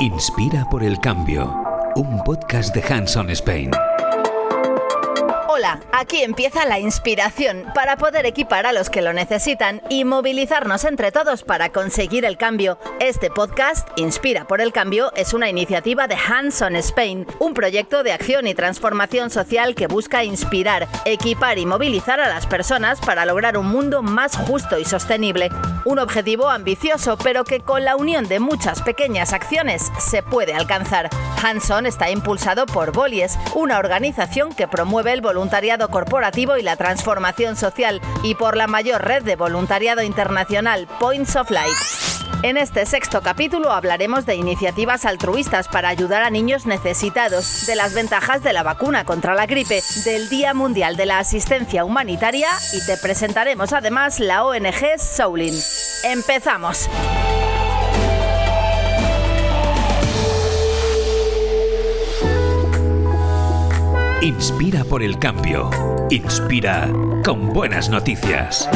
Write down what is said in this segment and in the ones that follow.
Inspira por el cambio, un podcast de Hanson Spain. Aquí empieza la inspiración para poder equipar a los que lo necesitan y movilizarnos entre todos para conseguir el cambio. Este podcast, Inspira por el Cambio, es una iniciativa de Hands on Spain, un proyecto de acción y transformación social que busca inspirar, equipar y movilizar a las personas para lograr un mundo más justo y sostenible. Un objetivo ambicioso, pero que con la unión de muchas pequeñas acciones se puede alcanzar. Hanson está impulsado por Bolies, una organización que promueve el voluntariado corporativo y la transformación social, y por la mayor red de voluntariado internacional Points of Light. En este sexto capítulo hablaremos de iniciativas altruistas para ayudar a niños necesitados, de las ventajas de la vacuna contra la gripe, del Día Mundial de la Asistencia Humanitaria y te presentaremos además la ONG Soulin. ¡Empezamos! Inspira por el cambio. Inspira con buenas noticias.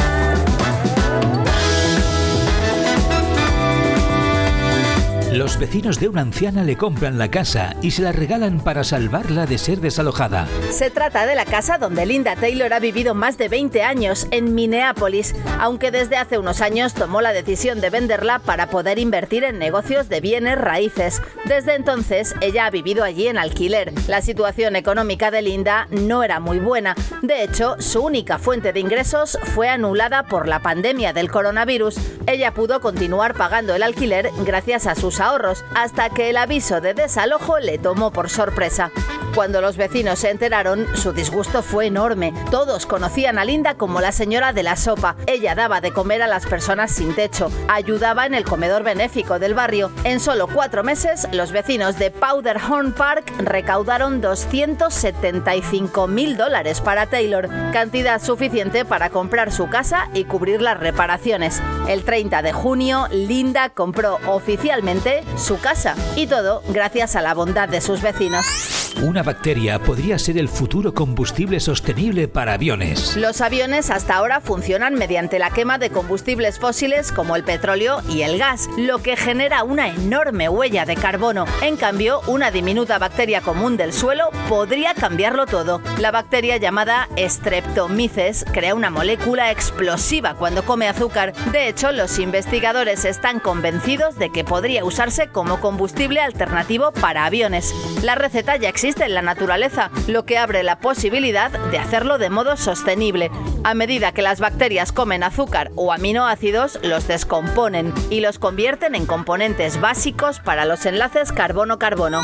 Los vecinos de una anciana le compran la casa y se la regalan para salvarla de ser desalojada. Se trata de la casa donde Linda Taylor ha vivido más de 20 años, en Minneapolis, aunque desde hace unos años tomó la decisión de venderla para poder invertir en negocios de bienes raíces. Desde entonces, ella ha vivido allí en alquiler. La situación económica de Linda no era muy buena. De hecho, su única fuente de ingresos fue anulada por la pandemia del coronavirus. Ella pudo continuar pagando el alquiler gracias a sus ahorros, hasta que el aviso de desalojo le tomó por sorpresa. Cuando los vecinos se enteraron, su disgusto fue enorme. Todos conocían a Linda como la señora de la sopa. Ella daba de comer a las personas sin techo, ayudaba en el comedor benéfico del barrio. En solo cuatro meses, los vecinos de Powderhorn Park recaudaron 275 mil dólares para Taylor, cantidad suficiente para comprar su casa y cubrir las reparaciones. El 30 de junio, Linda compró oficialmente su casa y todo gracias a la bondad de sus vecinos. Una bacteria podría ser el futuro combustible sostenible para aviones. Los aviones hasta ahora funcionan mediante la quema de combustibles fósiles como el petróleo y el gas, lo que genera una enorme huella de carbono. En cambio, una diminuta bacteria común del suelo podría cambiarlo todo. La bacteria llamada Streptomyces crea una molécula explosiva cuando come azúcar. De hecho, los investigadores están convencidos de que podría usarse como combustible alternativo para aviones. La receta ya existe en la naturaleza, lo que abre la posibilidad de hacerlo de modo sostenible. A medida que las bacterias comen azúcar o aminoácidos, los descomponen y los convierten en componentes básicos para los enlaces carbono-carbono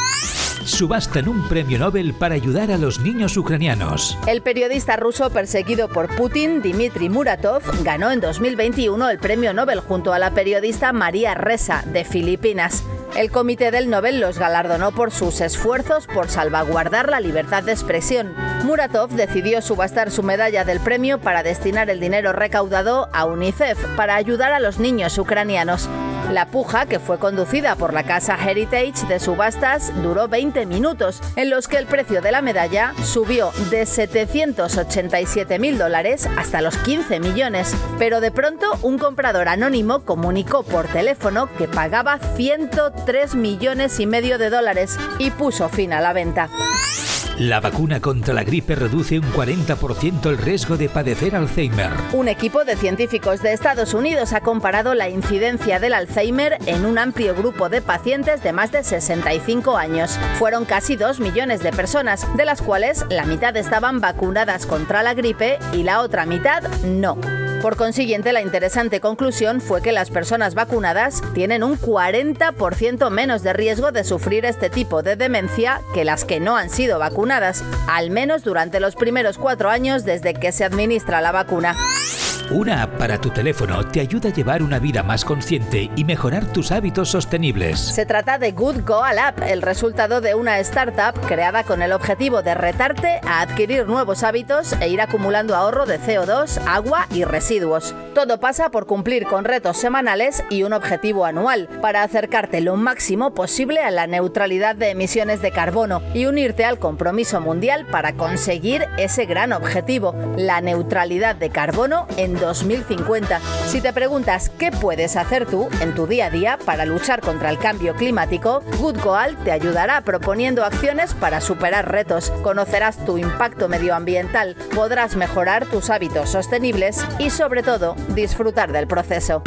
subastan un premio Nobel para ayudar a los niños ucranianos. El periodista ruso perseguido por Putin, Dmitry Muratov, ganó en 2021 el premio Nobel junto a la periodista María Ressa, de Filipinas. El Comité del Nobel los galardonó por sus esfuerzos por salvaguardar la libertad de expresión. Muratov decidió subastar su medalla del premio para destinar el dinero recaudado a UNICEF para ayudar a los niños ucranianos. La puja, que fue conducida por la casa Heritage de subastas, duró 20 minutos, en los que el precio de la medalla subió de 787 mil dólares hasta los 15 millones. Pero de pronto, un comprador anónimo comunicó por teléfono que pagaba 103 millones y medio de dólares y puso fin a la venta. La vacuna contra la gripe reduce un 40% el riesgo de padecer Alzheimer. Un equipo de científicos de Estados Unidos ha comparado la incidencia del Alzheimer en un amplio grupo de pacientes de más de 65 años. Fueron casi 2 millones de personas, de las cuales la mitad estaban vacunadas contra la gripe y la otra mitad no. Por consiguiente, la interesante conclusión fue que las personas vacunadas tienen un 40% menos de riesgo de sufrir este tipo de demencia que las que no han sido vacunadas, al menos durante los primeros cuatro años desde que se administra la vacuna. Una app para tu teléfono te ayuda a llevar una vida más consciente y mejorar tus hábitos sostenibles. Se trata de Good Goal App, el resultado de una startup creada con el objetivo de retarte a adquirir nuevos hábitos e ir acumulando ahorro de CO2, agua y residuos. Todo pasa por cumplir con retos semanales y un objetivo anual, para acercarte lo máximo posible a la neutralidad de emisiones de carbono y unirte al compromiso mundial para conseguir ese gran objetivo, la neutralidad de carbono en 2050. Si te preguntas qué puedes hacer tú en tu día a día para luchar contra el cambio climático, Good Goal te ayudará proponiendo acciones para superar retos. Conocerás tu impacto medioambiental, podrás mejorar tus hábitos sostenibles y sobre todo disfrutar del proceso.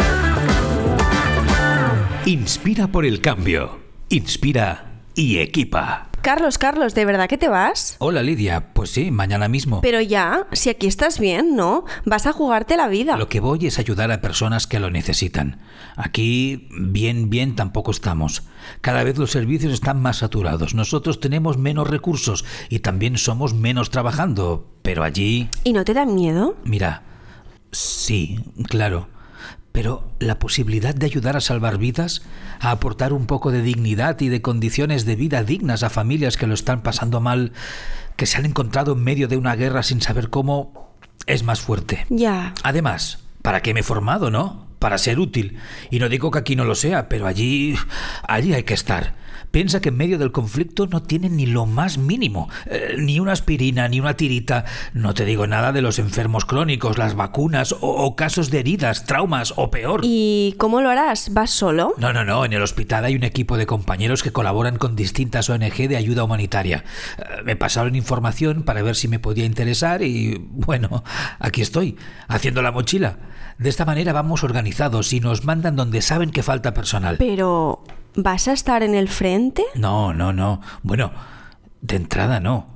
Inspira por el cambio. Inspira y equipa. Carlos, Carlos, ¿de verdad que te vas? Hola Lidia, pues sí, mañana mismo. Pero ya, si aquí estás bien, ¿no? Vas a jugarte la vida. Lo que voy es ayudar a personas que lo necesitan. Aquí, bien, bien, tampoco estamos. Cada vez los servicios están más saturados. Nosotros tenemos menos recursos y también somos menos trabajando. Pero allí... ¿Y no te da miedo? Mira, sí, claro. Pero la posibilidad de ayudar a salvar vidas, a aportar un poco de dignidad y de condiciones de vida dignas a familias que lo están pasando mal, que se han encontrado en medio de una guerra sin saber cómo, es más fuerte. Ya. Además, ¿para qué me he formado, no? Para ser útil. Y no digo que aquí no lo sea, pero allí, allí hay que estar. Piensa que en medio del conflicto no tienen ni lo más mínimo, eh, ni una aspirina, ni una tirita. No te digo nada de los enfermos crónicos, las vacunas o, o casos de heridas, traumas o peor. ¿Y cómo lo harás? ¿Vas solo? No, no, no. En el hospital hay un equipo de compañeros que colaboran con distintas ONG de ayuda humanitaria. Eh, Me pasaron información para ver si me podía interesar y, bueno, aquí estoy, haciendo la mochila. De esta manera vamos organizados y nos mandan donde saben que falta personal. Pero... ¿Vas a estar en el frente? No, no, no. Bueno, de entrada no.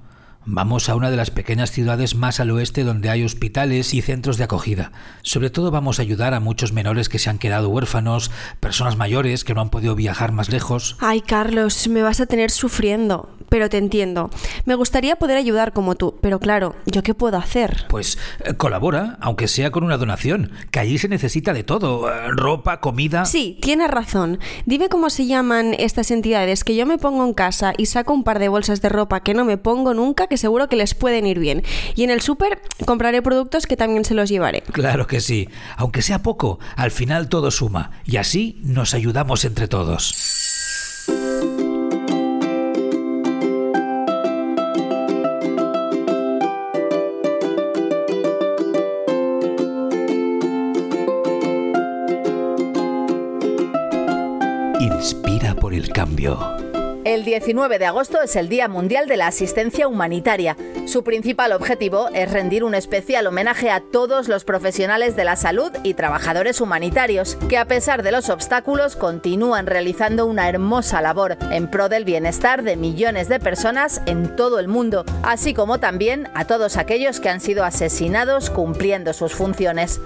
Vamos a una de las pequeñas ciudades más al oeste donde hay hospitales y centros de acogida. Sobre todo vamos a ayudar a muchos menores que se han quedado huérfanos, personas mayores que no han podido viajar más lejos. Ay, Carlos, me vas a tener sufriendo. Pero te entiendo. Me gustaría poder ayudar como tú, pero claro, ¿yo qué puedo hacer? Pues eh, colabora, aunque sea con una donación, que allí se necesita de todo, eh, ropa, comida. Sí, tienes razón. Dime cómo se llaman estas entidades que yo me pongo en casa y saco un par de bolsas de ropa que no me pongo nunca, que seguro que les pueden ir bien. Y en el súper compraré productos que también se los llevaré. Claro que sí, aunque sea poco, al final todo suma y así nos ayudamos entre todos. Inspira por el cambio. El 19 de agosto es el Día Mundial de la Asistencia Humanitaria. Su principal objetivo es rendir un especial homenaje a todos los profesionales de la salud y trabajadores humanitarios, que a pesar de los obstáculos continúan realizando una hermosa labor en pro del bienestar de millones de personas en todo el mundo, así como también a todos aquellos que han sido asesinados cumpliendo sus funciones.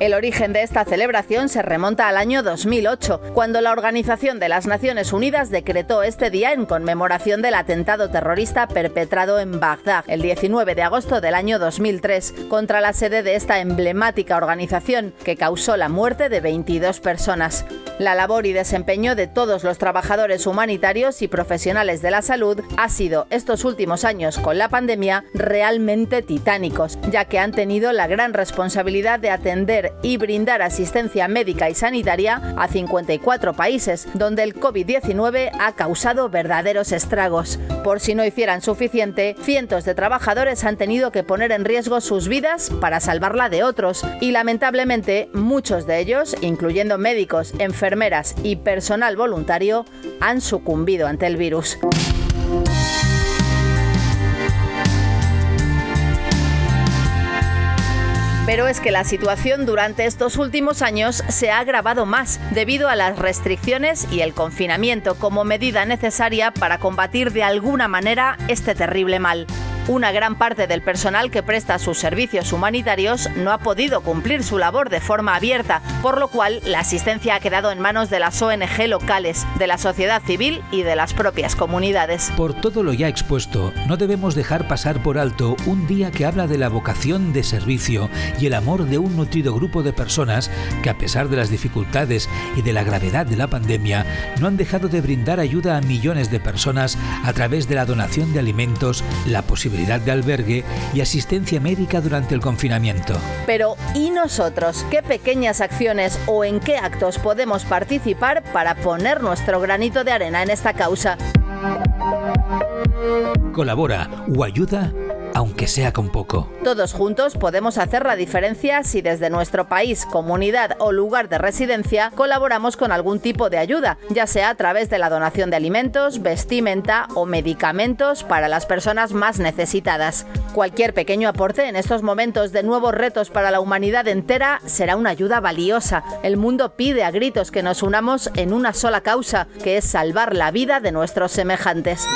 El origen de esta celebración se remonta al año 2008, cuando la Organización de las Naciones Unidas decretó este día en conmemoración del atentado terrorista perpetrado en Bagdad el 19 de agosto del año 2003 contra la sede de esta emblemática organización que causó la muerte de 22 personas. La labor y desempeño de todos los trabajadores humanitarios y profesionales de la salud ha sido estos últimos años con la pandemia realmente titánicos, ya que han tenido la gran responsabilidad de atender y brindar asistencia médica y sanitaria a 54 países, donde el COVID-19 ha causado verdaderos estragos. Por si no hicieran suficiente, cientos de trabajadores han tenido que poner en riesgo sus vidas para salvarla de otros, y lamentablemente muchos de ellos, incluyendo médicos, enfermeras y personal voluntario, han sucumbido ante el virus. Pero es que la situación durante estos últimos años se ha agravado más debido a las restricciones y el confinamiento como medida necesaria para combatir de alguna manera este terrible mal. Una gran parte del personal que presta sus servicios humanitarios no ha podido cumplir su labor de forma abierta, por lo cual la asistencia ha quedado en manos de las ONG locales, de la sociedad civil y de las propias comunidades. Por todo lo ya expuesto, no debemos dejar pasar por alto un día que habla de la vocación de servicio y el amor de un nutrido grupo de personas que a pesar de las dificultades y de la gravedad de la pandemia, no han dejado de brindar ayuda a millones de personas a través de la donación de alimentos, la posibilidad de albergue y asistencia médica durante el confinamiento. Pero, ¿y nosotros? ¿Qué pequeñas acciones o en qué actos podemos participar para poner nuestro granito de arena en esta causa? Colabora o ayuda aunque sea con poco. Todos juntos podemos hacer la diferencia si desde nuestro país, comunidad o lugar de residencia colaboramos con algún tipo de ayuda, ya sea a través de la donación de alimentos, vestimenta o medicamentos para las personas más necesitadas. Cualquier pequeño aporte en estos momentos de nuevos retos para la humanidad entera será una ayuda valiosa. El mundo pide a gritos que nos unamos en una sola causa, que es salvar la vida de nuestros semejantes.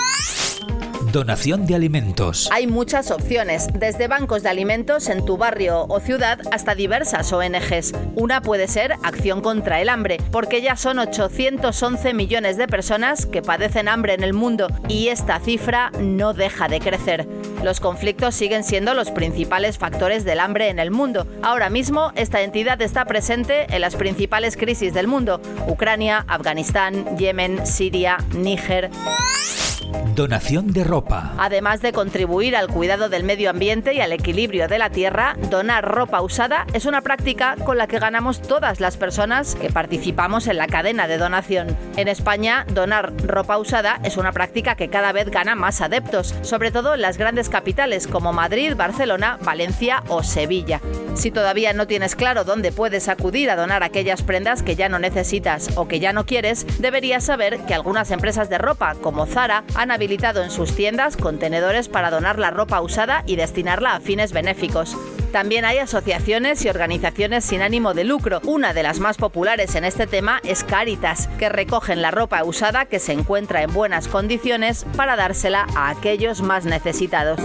Donación de alimentos. Hay muchas opciones, desde bancos de alimentos en tu barrio o ciudad hasta diversas ONGs. Una puede ser Acción contra el Hambre, porque ya son 811 millones de personas que padecen hambre en el mundo y esta cifra no deja de crecer. Los conflictos siguen siendo los principales factores del hambre en el mundo. Ahora mismo, esta entidad está presente en las principales crisis del mundo, Ucrania, Afganistán, Yemen, Siria, Níger. Donación de ropa. Además de contribuir al cuidado del medio ambiente y al equilibrio de la tierra, donar ropa usada es una práctica con la que ganamos todas las personas que participamos en la cadena de donación. En España, donar ropa usada es una práctica que cada vez gana más adeptos, sobre todo en las grandes capitales como Madrid, Barcelona, Valencia o Sevilla. Si todavía no tienes claro dónde puedes acudir a donar aquellas prendas que ya no necesitas o que ya no quieres, deberías saber que algunas empresas de ropa, como Zara, han habilitado en sus tiendas contenedores para donar la ropa usada y destinarla a fines benéficos. También hay asociaciones y organizaciones sin ánimo de lucro. Una de las más populares en este tema es Caritas, que recogen la ropa usada que se encuentra en buenas condiciones para dársela a aquellos más necesitados.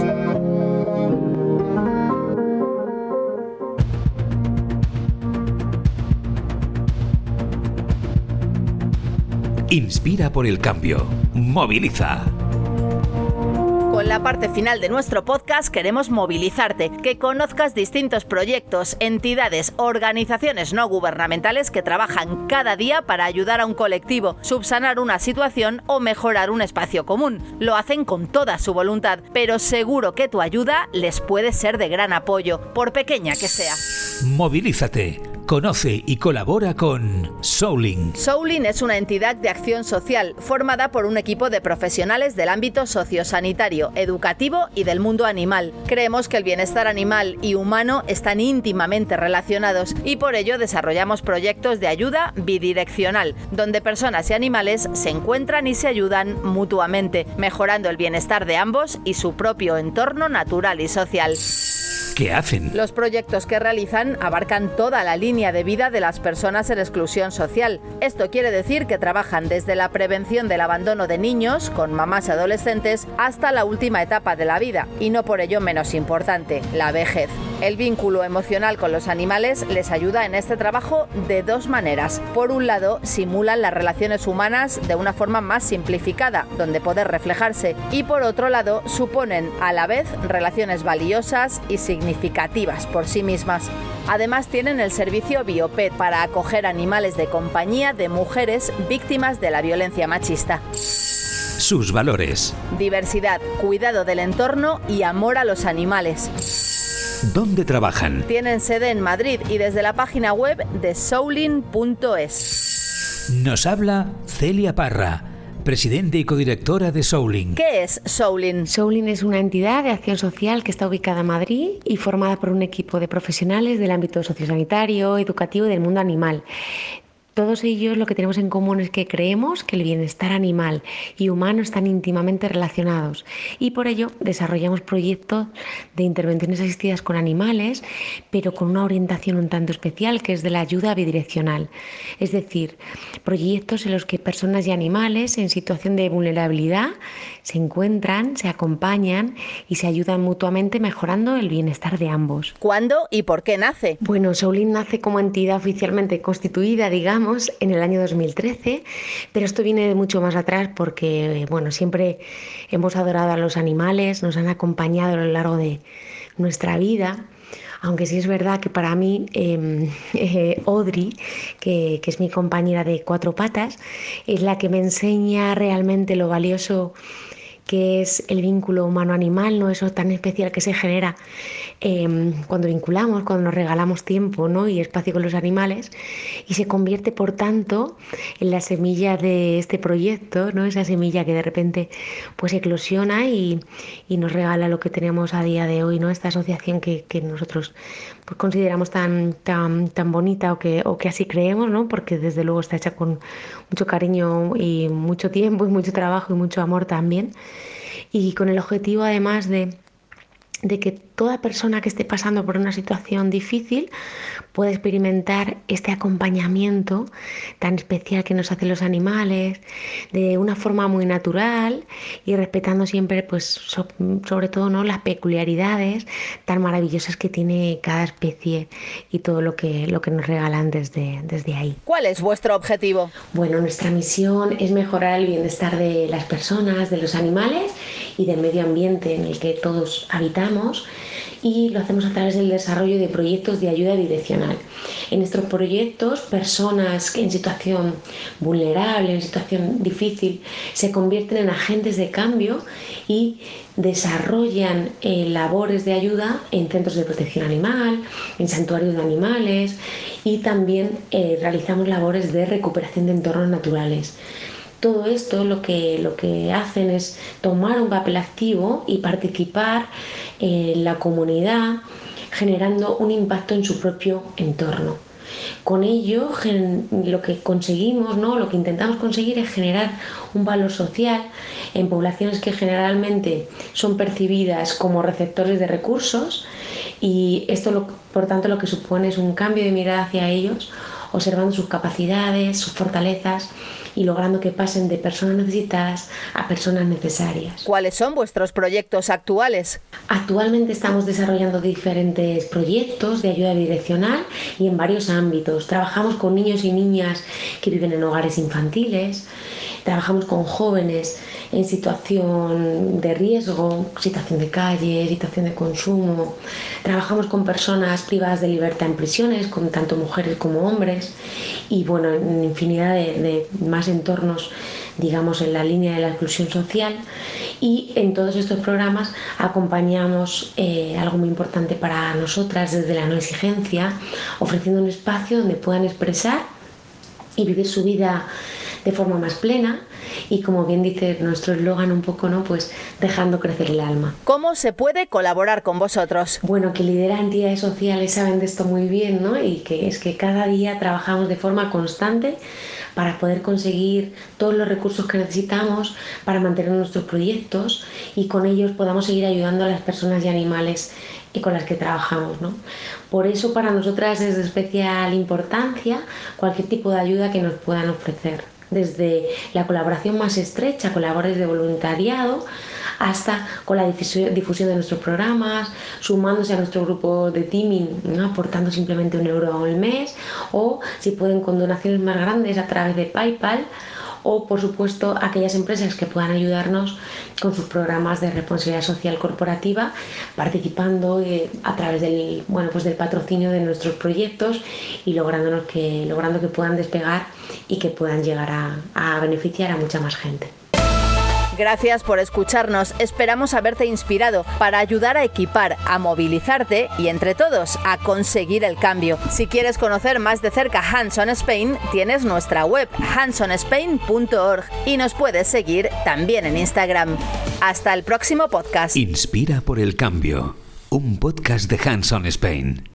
Inspira por el cambio. Moviliza. Con la parte final de nuestro podcast queremos movilizarte, que conozcas distintos proyectos, entidades, organizaciones no gubernamentales que trabajan cada día para ayudar a un colectivo, subsanar una situación o mejorar un espacio común. Lo hacen con toda su voluntad, pero seguro que tu ayuda les puede ser de gran apoyo, por pequeña que sea. Movilízate. Conoce y colabora con Souling. Souling es una entidad de acción social formada por un equipo de profesionales del ámbito sociosanitario, educativo y del mundo animal. Creemos que el bienestar animal y humano están íntimamente relacionados y por ello desarrollamos proyectos de ayuda bidireccional, donde personas y animales se encuentran y se ayudan mutuamente, mejorando el bienestar de ambos y su propio entorno natural y social. ¿Qué hacen? Los proyectos que realizan abarcan toda la línea de vida de las personas en exclusión social. Esto quiere decir que trabajan desde la prevención del abandono de niños con mamás adolescentes hasta la última etapa de la vida, y no por ello menos importante, la vejez. El vínculo emocional con los animales les ayuda en este trabajo de dos maneras. Por un lado, simulan las relaciones humanas de una forma más simplificada, donde poder reflejarse, y por otro lado, suponen a la vez relaciones valiosas y significativas por sí mismas. Además tienen el servicio Biopet para acoger animales de compañía de mujeres víctimas de la violencia machista. Sus valores. Diversidad, cuidado del entorno y amor a los animales. ¿Dónde trabajan? Tienen sede en Madrid y desde la página web de soulin.es. Nos habla Celia Parra presidente y codirectora de Soulin. ¿Qué es Soulin? Soulin es una entidad de acción social que está ubicada en Madrid y formada por un equipo de profesionales del ámbito sociosanitario, educativo y del mundo animal Todos ellos lo que tenemos en común es que creemos que el bienestar animal y humano están íntimamente relacionados y por ello desarrollamos proyectos de intervenciones asistidas con animales, pero con una orientación un tanto especial que es de la ayuda bidireccional. Es decir, proyectos en los que personas y animales en situación de vulnerabilidad se encuentran, se acompañan y se ayudan mutuamente mejorando el bienestar de ambos. ¿Cuándo y por qué nace? Bueno, Soulin nace como entidad oficialmente constituida, digamos, en el año 2013, pero esto viene de mucho más atrás porque, bueno, siempre hemos adorado a los animales, nos han acompañado a lo largo de nuestra vida aunque sí es verdad que para mí em, eh, Audrey, que, que, es mi compañera de cuatro patas, es la que me enseña realmente lo valioso que es el vínculo humano-animal, ¿no? eso tan especial que se genera em, cuando vinculamos, cuando nos regalamos tiempo ¿no? y espacio con los animales, y se convierte, por tanto, en la semilla de este proyecto, ¿no? esa semilla que de repente pues eclosiona y, y nos regala lo que tenemos a día de hoy, ¿no? esta asociación que, que nosotros pues, consideramos tan, tan, tan bonita o que, o que así creemos, ¿no? porque desde luego está hecha con mucho cariño y mucho tiempo y mucho trabajo y mucho amor también y con el objetivo además de, de que toda persona que esté pasando por una situación difícil pueda experimentar este acompañamiento tan especial que nos hacen los animales, de una forma muy natural y respetando siempre, pues, sobre todo, ¿no? las peculiaridades tan maravillosas que tiene cada especie y todo lo que, lo que nos regalan desde, desde ahí. ¿Cuál es vuestro objetivo? Bueno, nuestra misión es mejorar el bienestar de las personas, de los animales y del medio ambiente en el que todos habitamos y lo hacemos a través del desarrollo de proyectos de ayuda direccional. En estos proyectos, personas en situación vulnerable, en situación difícil, se convierten en agentes de cambio y desarrollan eh, labores de ayuda en centros de protección animal, en santuarios de animales y también eh, realizamos labores de recuperación de entornos naturales. Todo esto lo que, lo que hacen es tomar un papel activo y participar en la comunidad generando un impacto en su propio entorno. Con ello lo que conseguimos, ¿no? lo que intentamos conseguir es generar un valor social en poblaciones que generalmente son percibidas como receptores de recursos y esto por tanto lo que supone es un cambio de mirada hacia ellos, observando sus capacidades, sus fortalezas y logrando que pasen de personas necesitadas a personas necesarias. ¿Cuáles son vuestros proyectos actuales? Actualmente estamos desarrollando diferentes proyectos de ayuda direccional y en varios ámbitos. Trabajamos con niños y niñas que viven en hogares infantiles, trabajamos con jóvenes en situación de riesgo, situación de calle, situación de consumo. Trabajamos con personas privadas de libertad en prisiones, con tanto mujeres como hombres y bueno, en infinidad de, más entornos digamos, en la línea de la exclusión social y en todos estos programas acompañamos eh, algo muy importante para nosotras desde la no exigencia, ofreciendo un espacio donde puedan expresar y vivir su vida de forma más plena y como bien dice nuestro eslogan un poco, ¿no? Pues dejando crecer el alma. ¿Cómo se puede colaborar con vosotros? Bueno, que lidera entidades sociales saben de esto muy bien, ¿no? Y que es que cada día trabajamos de forma constante para poder conseguir todos los recursos que necesitamos para mantener nuestros proyectos y con ellos podamos seguir ayudando a las personas y animales y con las que trabajamos. ¿no? Por eso para nosotras es de especial importancia cualquier tipo de ayuda que nos puedan ofrecer desde la colaboración más estrecha con labores de voluntariado hasta con la difusión de nuestros programas, sumándose a nuestro grupo de teaming, aportando simplemente un euro al mes, o si pueden con donaciones más grandes a través de PayPal, o por supuesto aquellas empresas que puedan ayudarnos con sus programas de responsabilidad social corporativa, participando eh, a través del, bueno, pues del patrocinio de nuestros proyectos y lográndonos que, logrando que puedan despegar y que puedan llegar a beneficiar a mucha más gente. Gracias por escucharnos. Esperamos haberte inspirado para ayudar a equipar, a movilizarte y entre todos a conseguir el cambio. Si quieres conocer más de cerca Hands on Spain, tienes nuestra web handsonspain.org y nos puedes seguir también en Instagram. Hasta el próximo podcast. Inspira por el cambio. Un podcast de Hands on Spain.